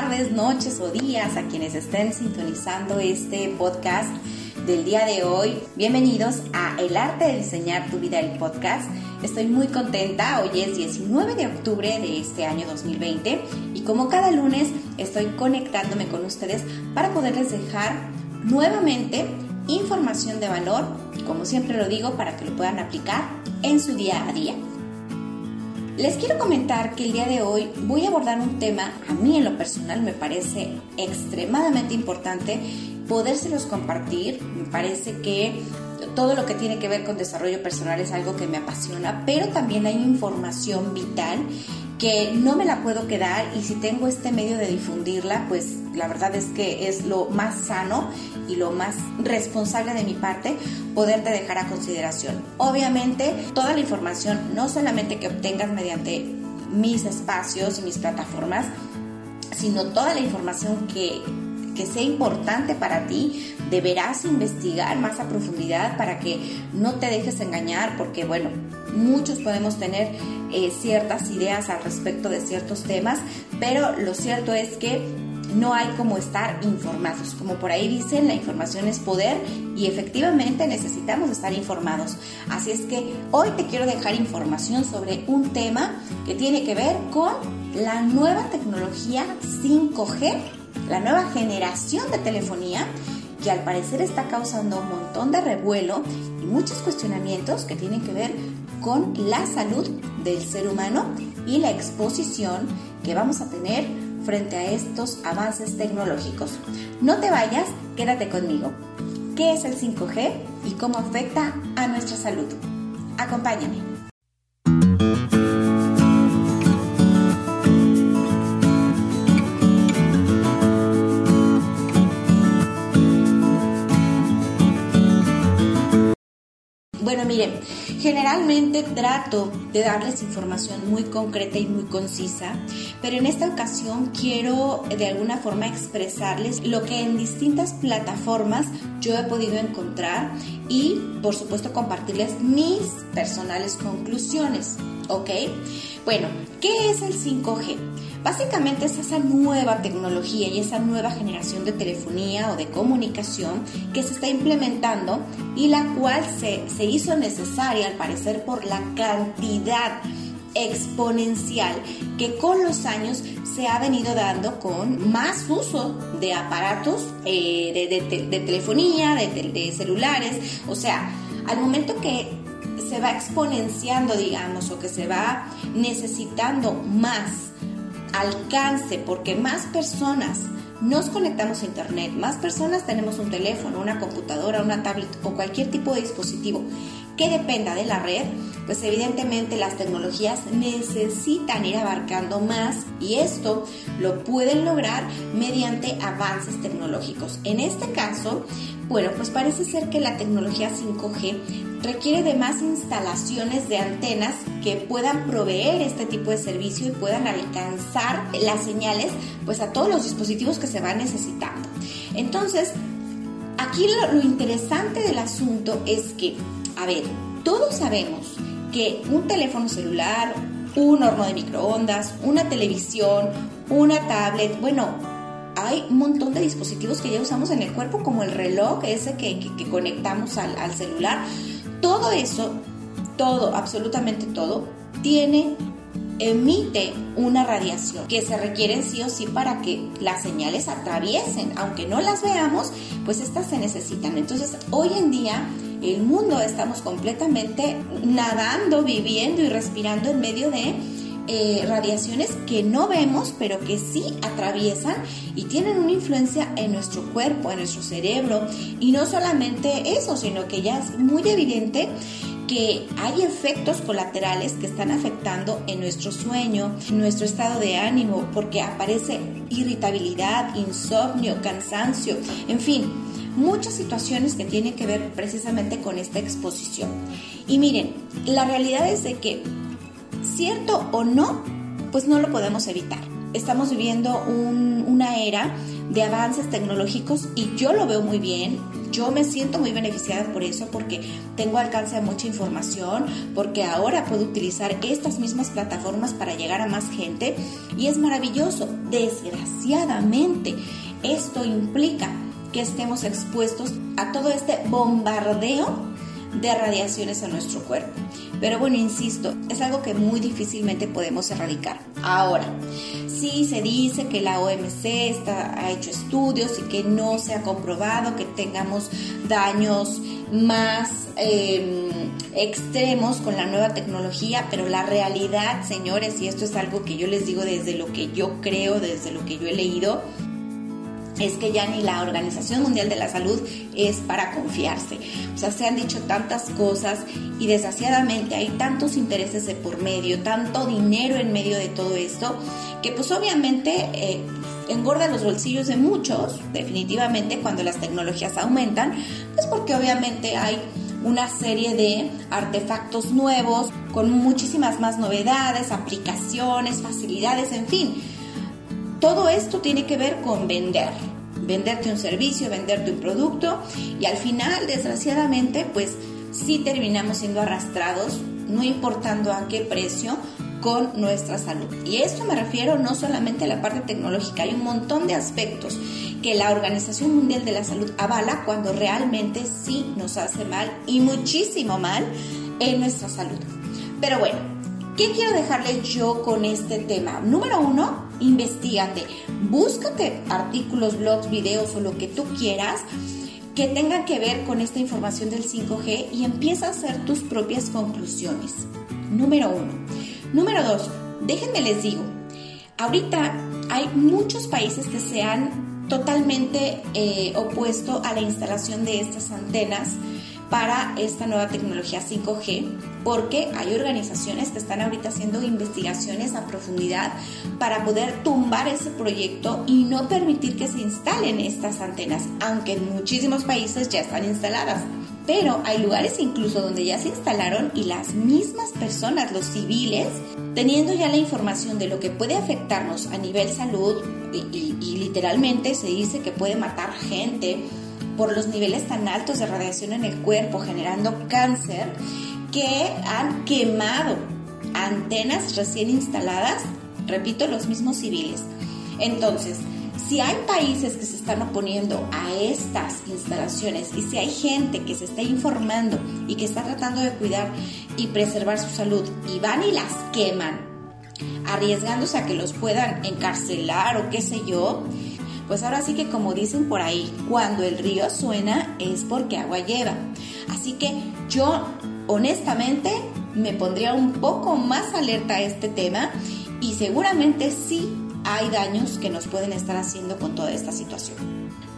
tardes, noches o días a quienes estén sintonizando este podcast del día de hoy. Bienvenidos a El arte de diseñar tu vida, el podcast. Estoy muy contenta, hoy es 19 de octubre de este año 2020 y como cada lunes estoy conectándome con ustedes para poderles dejar nuevamente información de valor, como siempre lo digo, para que lo puedan aplicar en su día a día. Les quiero comentar que el día de hoy voy a abordar un tema, a mí en lo personal me parece extremadamente importante podérselos compartir. Me parece que todo lo que tiene que ver con desarrollo personal es algo que me apasiona, pero también hay información vital que no me la puedo quedar y si tengo este medio de difundirla, pues la verdad es que es lo más sano y lo más responsable de mi parte poderte dejar a consideración. Obviamente, toda la información, no solamente que obtengas mediante mis espacios y mis plataformas, sino toda la información que, que sea importante para ti, deberás investigar más a profundidad para que no te dejes engañar, porque bueno, muchos podemos tener eh, ciertas ideas al respecto de ciertos temas, pero lo cierto es que no hay como estar informados. Como por ahí dicen, la información es poder y efectivamente necesitamos estar informados. Así es que hoy te quiero dejar información sobre un tema que tiene que ver con la nueva tecnología 5G, la nueva generación de telefonía que al parecer está causando un montón de revuelo y muchos cuestionamientos que tienen que ver con la salud del ser humano y la exposición que vamos a tener frente a estos avances tecnológicos. No te vayas, quédate conmigo. ¿Qué es el 5G y cómo afecta a nuestra salud? Acompáñame. Bueno, miren, generalmente trato de darles información muy concreta y muy concisa, pero en esta ocasión quiero de alguna forma expresarles lo que en distintas plataformas yo he podido encontrar y por supuesto compartirles mis personales conclusiones, ¿ok? Bueno, ¿qué es el 5G? Básicamente es esa nueva tecnología y esa nueva generación de telefonía o de comunicación que se está implementando y la cual se, hizo necesaria al parecer por la cantidad exponencial que con los años se ha venido dando con más uso de aparatos eh, de, telefonía, de celulares, o sea, al momento que se va exponenciando, digamos, o que se va necesitando más alcance, porque más personas nos conectamos a Internet, más personas tenemos un teléfono, una computadora, una tablet o cualquier tipo de dispositivo que dependa de la red, pues evidentemente las tecnologías necesitan ir abarcando más y esto lo pueden lograr mediante avances tecnológicos. En este caso, bueno, pues parece ser que la tecnología 5G requiere de más instalaciones de antenas que puedan proveer este tipo de servicio y puedan alcanzar las señales pues a todos los dispositivos que se van necesitando. Entonces, aquí lo, interesante del asunto es que, a ver, todos sabemos que un teléfono celular, un horno de microondas, una televisión, una tablet, bueno, hay un montón de dispositivos que ya usamos en el cuerpo, como el reloj ese que, conectamos al, al celular todo eso, todo, absolutamente todo, tiene emite una radiación que se requiere sí o sí para que las señales atraviesen, aunque no las veamos, pues estas se necesitan. Entonces, hoy en día el mundo estamos completamente nadando, viviendo y respirando en medio de eh, radiaciones que no vemos, pero que sí atraviesan y tienen una influencia en nuestro cuerpo, en nuestro cerebro. Y no solamente eso, sino que ya es muy evidente que hay efectos colaterales que están afectando en nuestro sueño, en nuestro estado de ánimo, porque aparece irritabilidad, insomnio, cansancio, en fin, muchas situaciones que tienen que ver precisamente con esta exposición. Y miren, la realidad es de que cierto o no, pues no lo podemos evitar. Estamos viviendo una era de avances tecnológicos y yo lo veo muy bien. Yo me siento muy beneficiada por eso, porque tengo alcance a mucha información, porque ahora puedo utilizar estas mismas plataformas para llegar a más gente y es maravilloso. Desgraciadamente, esto implica que estemos expuestos a todo este bombardeo de radiaciones a nuestro cuerpo. Pero bueno, insisto, es algo que muy difícilmente podemos erradicar. Ahora, sí se dice que la OMC está, ha hecho estudios y que no se ha comprobado que tengamos daños más em, extremos con la nueva tecnología, pero la realidad, señores, y esto es algo que yo les digo desde lo que yo creo, desde lo que yo he leído, es que ya ni la Organización Mundial de la Salud es para confiarse. O sea, se han dicho tantas cosas y desgraciadamente hay tantos intereses de por medio, tanto dinero en medio de todo esto, que pues obviamente eh, engorda los bolsillos de muchos, definitivamente, cuando las tecnologías aumentan, pues porque obviamente hay una serie de artefactos nuevos con muchísimas más novedades, aplicaciones, facilidades, en fin todo esto tiene que ver con vender, venderte un servicio, venderte un producto y al final, desgraciadamente, pues sí terminamos siendo arrastrados, no importando a qué precio, con nuestra salud. Y esto me refiero no solamente a la parte tecnológica, hay un montón de aspectos que la Organización Mundial de la Salud avala cuando realmente sí nos hace mal y muchísimo mal en nuestra salud. Pero bueno, ¿qué quiero dejarle yo con este tema? Número uno, investigate, búscate artículos, blogs, videos o lo que tú quieras que tengan que ver con esta información del 5G y empieza a hacer tus propias conclusiones. Número uno. Número dos, déjenme les digo, ahorita hay muchos países que se han totalmente eh, opuesto a la instalación de estas antenas para esta nueva tecnología 5G, porque hay organizaciones que están ahorita haciendo investigaciones a profundidad para poder tumbar ese proyecto y no permitir que se instalen estas antenas, aunque en muchísimos países ya están instaladas. Pero hay lugares incluso donde ya se instalaron y las mismas personas, los civiles, teniendo ya la información de lo que puede afectarnos a nivel salud y, y literalmente se dice que puede matar gente, por los niveles tan altos de radiación en el cuerpo, generando cáncer, que han quemado antenas recién instaladas, repito, los mismos civiles. Entonces, si hay países que se están oponiendo a estas instalaciones y si hay gente que se está informando y que está tratando de cuidar y preservar su salud y van y las queman, arriesgándose a que los puedan encarcelar o qué sé yo, pues ahora sí que como dicen por ahí, cuando el río suena es porque agua lleva. Así que yo honestamente me pondría un poco más alerta a este tema y seguramente sí hay daños que nos pueden estar haciendo con toda esta situación.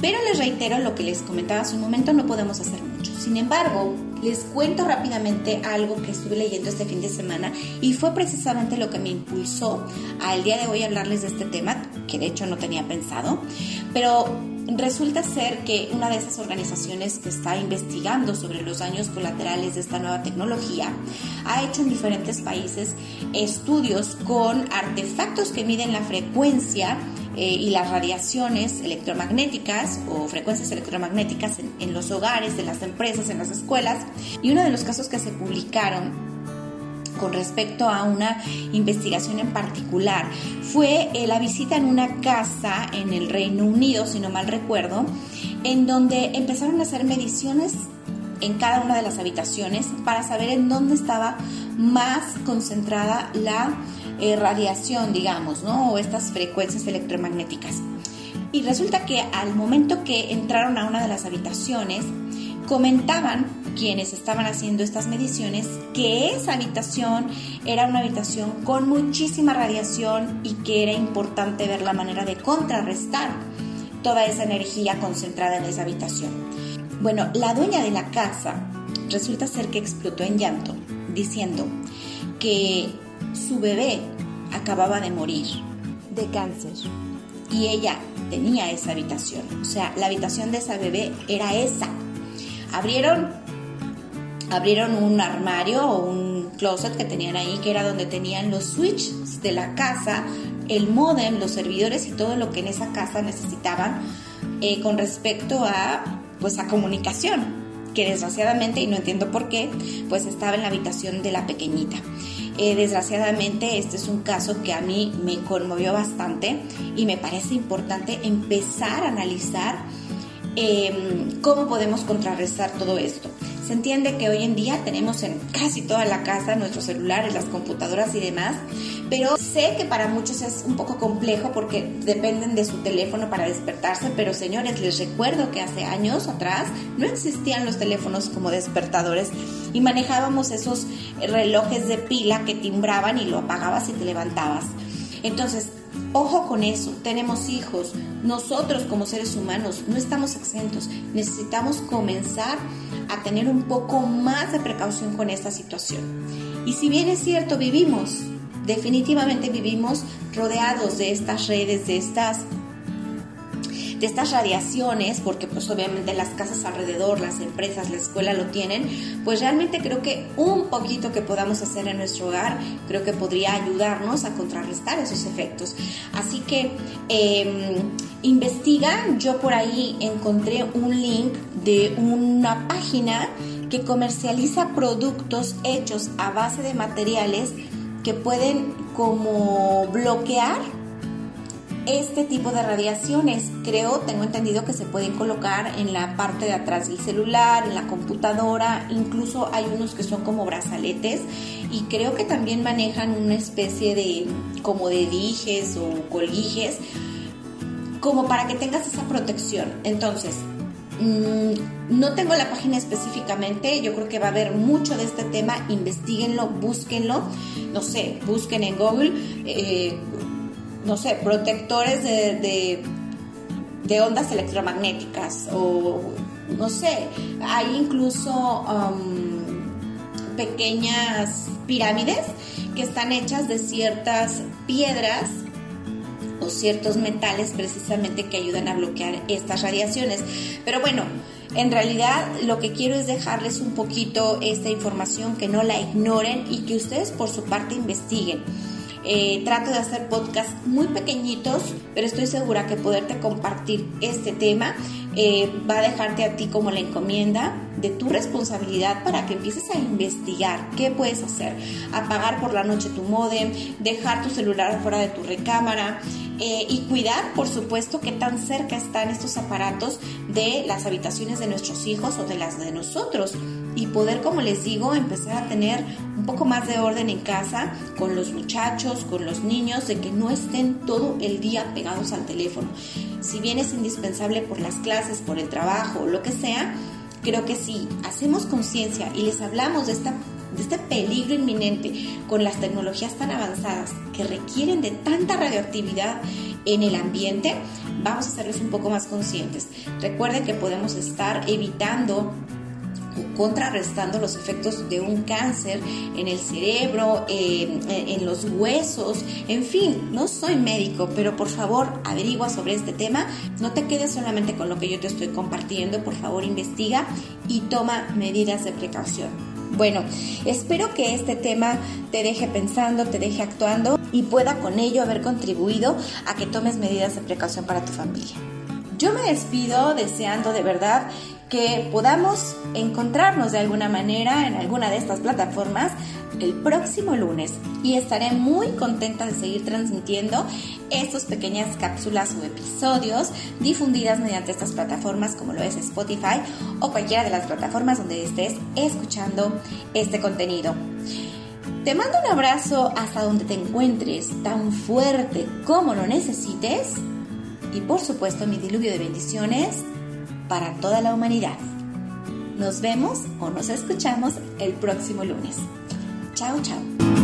Pero les reitero lo que les comentaba hace un momento, no podemos hacer mucho. Sin embargo, les cuento rápidamente algo que estuve leyendo este fin de semana y fue precisamente lo que me impulsó al día de hoy hablarles de este tema, que de hecho no tenía pensado, pero resulta ser que una de esas organizaciones que está investigando sobre los daños colaterales de esta nueva tecnología ha hecho en diferentes países estudios con artefactos que miden la frecuencia eh, y las radiaciones electromagnéticas o frecuencias electromagnéticas en, los hogares, en las empresas, en las escuelas. Y uno de los casos que se publicaron con respecto a una investigación en particular fue eh, la visita en una casa en el Reino Unido, si no mal recuerdo, en donde empezaron a hacer mediciones en cada una de las habitaciones para saber en dónde estaba más concentrada la eh, radiación, digamos, ¿no? O estas frecuencias electromagnéticas. Y resulta que al momento que entraron a una de las habitaciones, comentaban quienes estaban haciendo estas mediciones que esa habitación era una habitación con muchísima radiación y que era importante ver la manera de contrarrestar toda esa energía concentrada en esa habitación. Bueno, la dueña de la casa resulta ser que explotó en llanto, diciendo que su bebé acababa de morir de cáncer y ella tenía esa habitación. O sea, la habitación de esa bebé era esa. Abrieron, abrieron un armario o un closet que tenían ahí, que era donde tenían los switches de la casa, el modem, los servidores y todo lo que en esa casa necesitaban eh, con respecto a pues a comunicación que desgraciadamente, y no entiendo por qué, pues estaba en la habitación de la pequeñita. Eh, desgraciadamente este es un caso que a mí me conmovió bastante y me parece importante empezar a analizar em, cómo podemos contrarrestar todo esto. Se entiende que hoy en día tenemos en casi toda la casa nuestros celulares, las computadoras y demás, pero sé que para muchos es un poco complejo porque dependen de su teléfono para despertarse, pero señores, les recuerdo que hace años atrás no existían los teléfonos como despertadores y manejábamos esos relojes de pila que timbraban y lo apagabas y te levantabas. Entonces, Ojo con eso, tenemos hijos, nosotros como seres humanos no estamos exentos, necesitamos comenzar a tener un poco más de precaución con esta situación. Y si bien es cierto, vivimos, definitivamente vivimos rodeados de estas redes, de estas de estas radiaciones, porque pues obviamente las casas alrededor, las empresas, la escuela lo tienen, pues realmente creo que un poquito que podamos hacer en nuestro hogar, creo que podría ayudarnos a contrarrestar esos efectos. Así que em, investiga, yo por ahí encontré un link de una página que comercializa productos hechos a base de materiales que pueden como bloquear este tipo de radiaciones. Creo, tengo entendido que se pueden colocar en la parte de atrás del celular, en la computadora, incluso hay unos que son como brazaletes y creo que también manejan una especie de como de dijes o colguijes como para que tengas esa protección. Entonces, mm, no tengo la página específicamente, yo creo que va a haber mucho de este tema, investiguenlo, búsquenlo, no sé, busquen en Google. Eh, no sé, protectores de, de, ondas electromagnéticas o no sé, hay incluso um, pequeñas pirámides que están hechas de ciertas piedras o ciertos metales precisamente que ayudan a bloquear estas radiaciones. Pero bueno, en realidad lo que quiero es dejarles un poquito esta información, que no la ignoren y que ustedes por su parte investiguen. Eh, trato de hacer podcasts muy pequeñitos, pero estoy segura que poderte compartir este tema eh, va a dejarte a ti como la encomienda de tu responsabilidad para que empieces a investigar qué puedes hacer. Apagar por la noche tu modem, dejar tu celular fuera de tu recámara, eh, y cuidar, por supuesto, qué tan cerca están estos aparatos de las habitaciones de nuestros hijos o de las de nosotros y poder, como les digo, empezar a tener un poco más de orden en casa con los muchachos, con los niños, de que no estén todo el día pegados al teléfono. Si bien es indispensable por las clases, por el trabajo lo que sea, creo que si hacemos conciencia y les hablamos de esta este peligro inminente con las tecnologías tan avanzadas que requieren de tanta radioactividad en el ambiente, vamos a hacerles un poco más conscientes. Recuerden que podemos estar evitando o contrarrestando los efectos de un cáncer en el cerebro, en los huesos, en fin, no soy médico, pero por favor averigua sobre este tema, no te quedes solamente con lo que yo te estoy compartiendo, por favor investiga y toma medidas de precaución. Bueno, espero que este tema te deje pensando, te deje actuando y pueda con ello haber contribuido a que tomes medidas de precaución para tu familia. Yo me despido deseando de verdad que podamos encontrarnos de alguna manera en alguna de estas plataformas el próximo lunes y estaré muy contenta de seguir transmitiendo estas pequeñas cápsulas o episodios difundidas mediante estas plataformas como lo es Spotify o cualquiera de las plataformas donde estés escuchando este contenido. Te mando un abrazo hasta donde te encuentres, tan fuerte como lo necesites y por supuesto mi diluvio de bendiciones para toda la humanidad. Nos vemos o nos escuchamos el próximo lunes. Ciao, ciao.